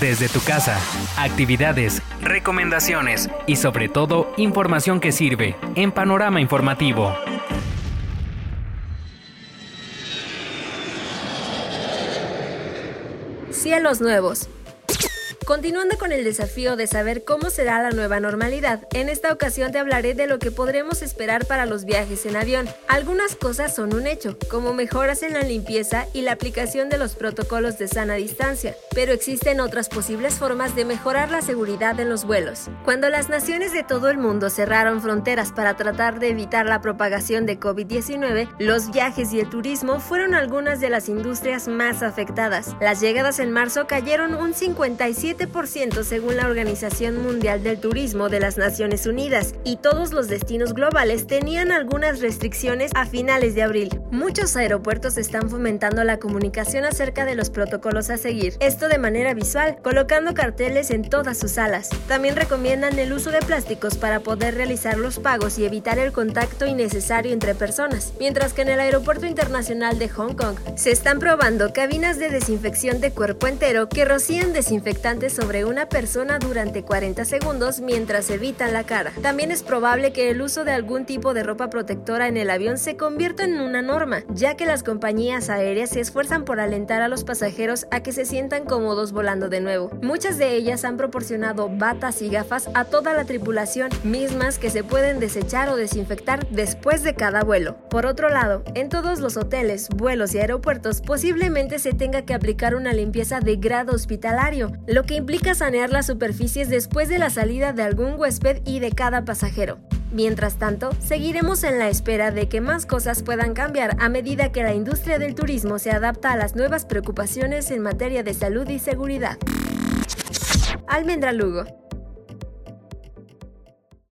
desde tu casa, actividades, recomendaciones y sobre todo información que sirve en Panorama Informativo. Cielos nuevos. Continuando con el desafío de saber cómo será la nueva normalidad, en esta ocasión te hablaré de lo que podremos esperar para los viajes en avión. Algunas cosas son un hecho, como mejoras en la limpieza y la aplicación de los protocolos de sana distancia, pero existen otras posibles formas de mejorar la seguridad en los vuelos. Cuando las naciones de todo el mundo cerraron fronteras para tratar de evitar la propagación de COVID-19, los viajes y el turismo fueron algunas de las industrias más afectadas. Las llegadas en marzo cayeron un 57 según la Organización Mundial del Turismo de las Naciones Unidas y todos los destinos globales tenían algunas restricciones a finales de abril. Muchos aeropuertos están fomentando la comunicación acerca de los protocolos a seguir, esto de manera visual, colocando carteles en todas sus salas. También recomiendan el uso de plásticos para poder realizar los pagos y evitar el contacto innecesario entre personas, mientras que en el Aeropuerto Internacional de Hong Kong se están probando cabinas de desinfección de cuerpo entero que rocían desinfectantes sobre una persona durante 40 segundos mientras evitan la cara. También es probable que el uso de algún tipo de ropa protectora en el avión se convierta en una norma, ya que las compañías aéreas se esfuerzan por alentar a los pasajeros a que se sientan cómodos volando de nuevo. Muchas de ellas han proporcionado batas y gafas a toda la tripulación, mismas que se pueden desechar o desinfectar después de cada vuelo. Por otro lado, en todos los hoteles, vuelos y aeropuertos posiblemente se tenga que aplicar una limpieza de grado hospitalario, lo que implica sanear las superficies después de la salida de algún huésped y de cada pasajero. Mientras tanto, seguiremos en la espera de que más cosas puedan cambiar a medida que la industria del turismo se adapta a las nuevas preocupaciones en materia de salud y seguridad. Almendra Lugo